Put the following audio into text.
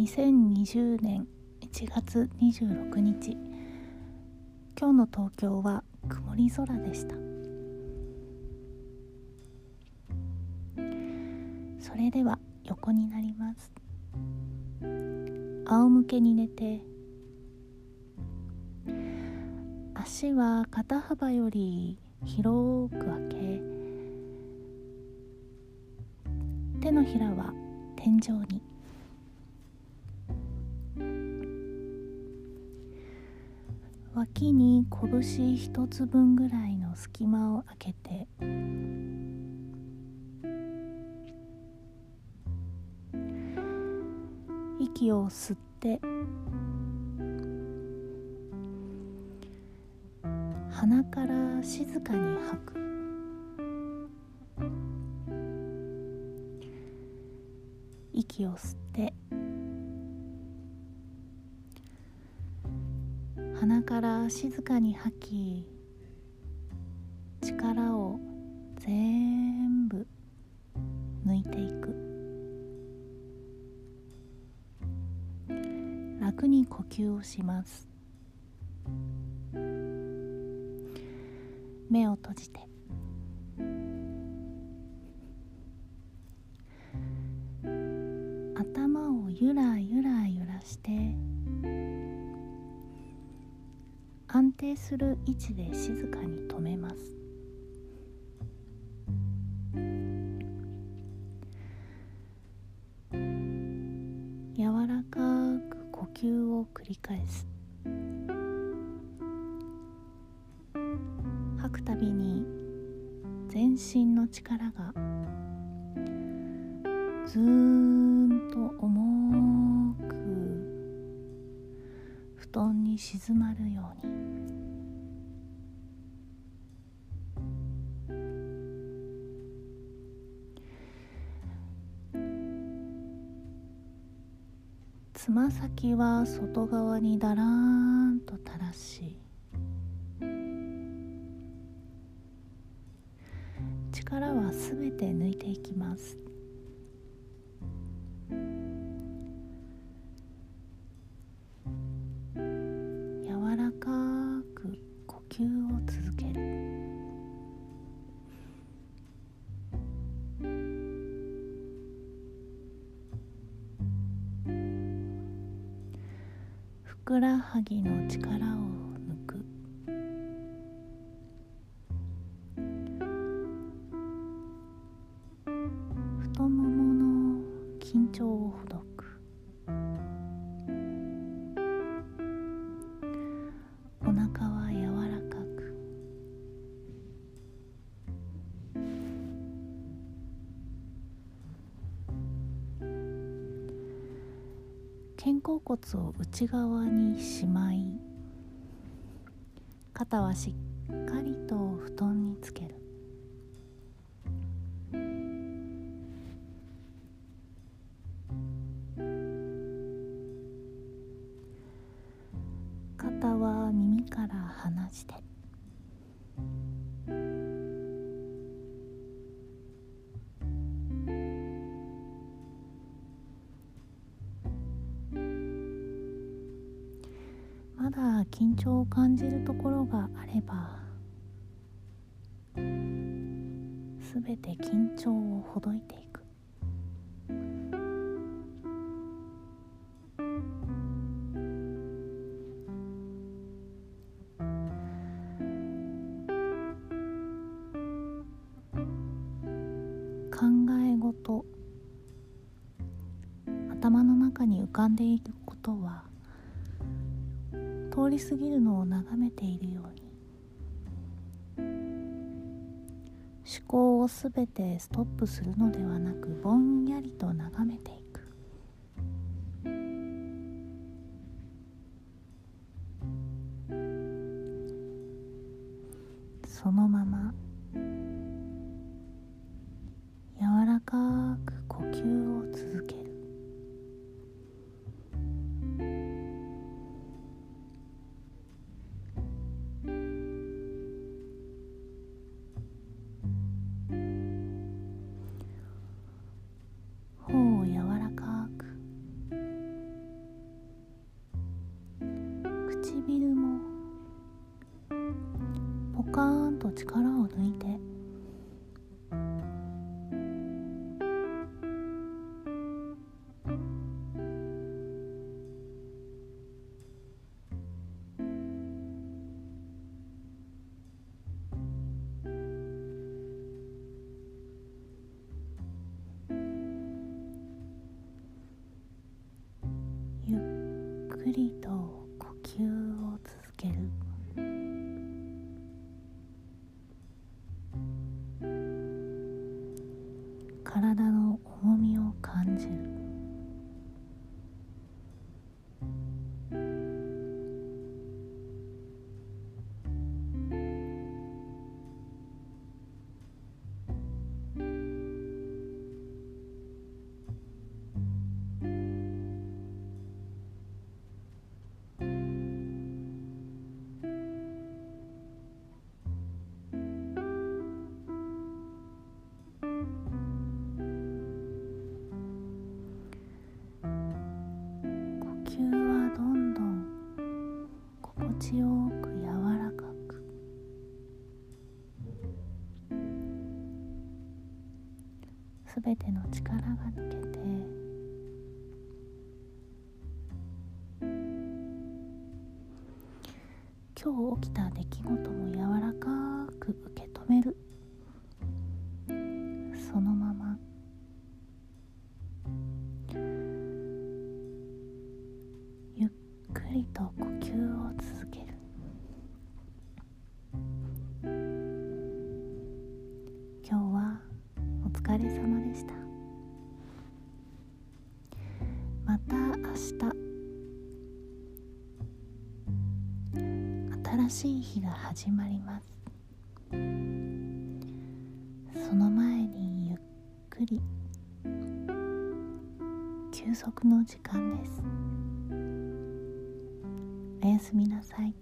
2020年1月26日今日の東京は曇り空でした。それでは横になります。仰向けに寝て足は肩幅より広く開け手のひらは天井に脇に拳一つ分ぐらいの隙間を空けて息を吸って鼻から静かに吐く。息を吸ってから静かに吐き力を全部抜いていく。楽に呼吸をします。目を閉じて。頭をゆら安定する位置で静かに止めます。柔らかく呼吸を繰り返す。吐くたびに全身の力がずーんと重く布団に静まるように。つま先は外側にだらーんと垂らし力はすべて抜いていきます。くらはぎの力を抜く。太ももの緊張をほどく。肩甲骨を内側にしまい肩はしっかりと布団につける。肩は耳から離して。緊張を感じるところがあればすべて緊張をほどいていく。考え事頭の中に浮かんでいることは通り過ぎるのを眺めているように。思考をすべてストップするのではなくぼんやりと眺めている。カーンと力を抜いて。ちよく柔らかく。すべての力が抜けて今日起きた出来事も柔らかく受け止める。そのまま。ゆっくりと呼れ様でした。また明日。新しい日が始まります。その前にゆっくり。休息の時間です。おやすみなさい。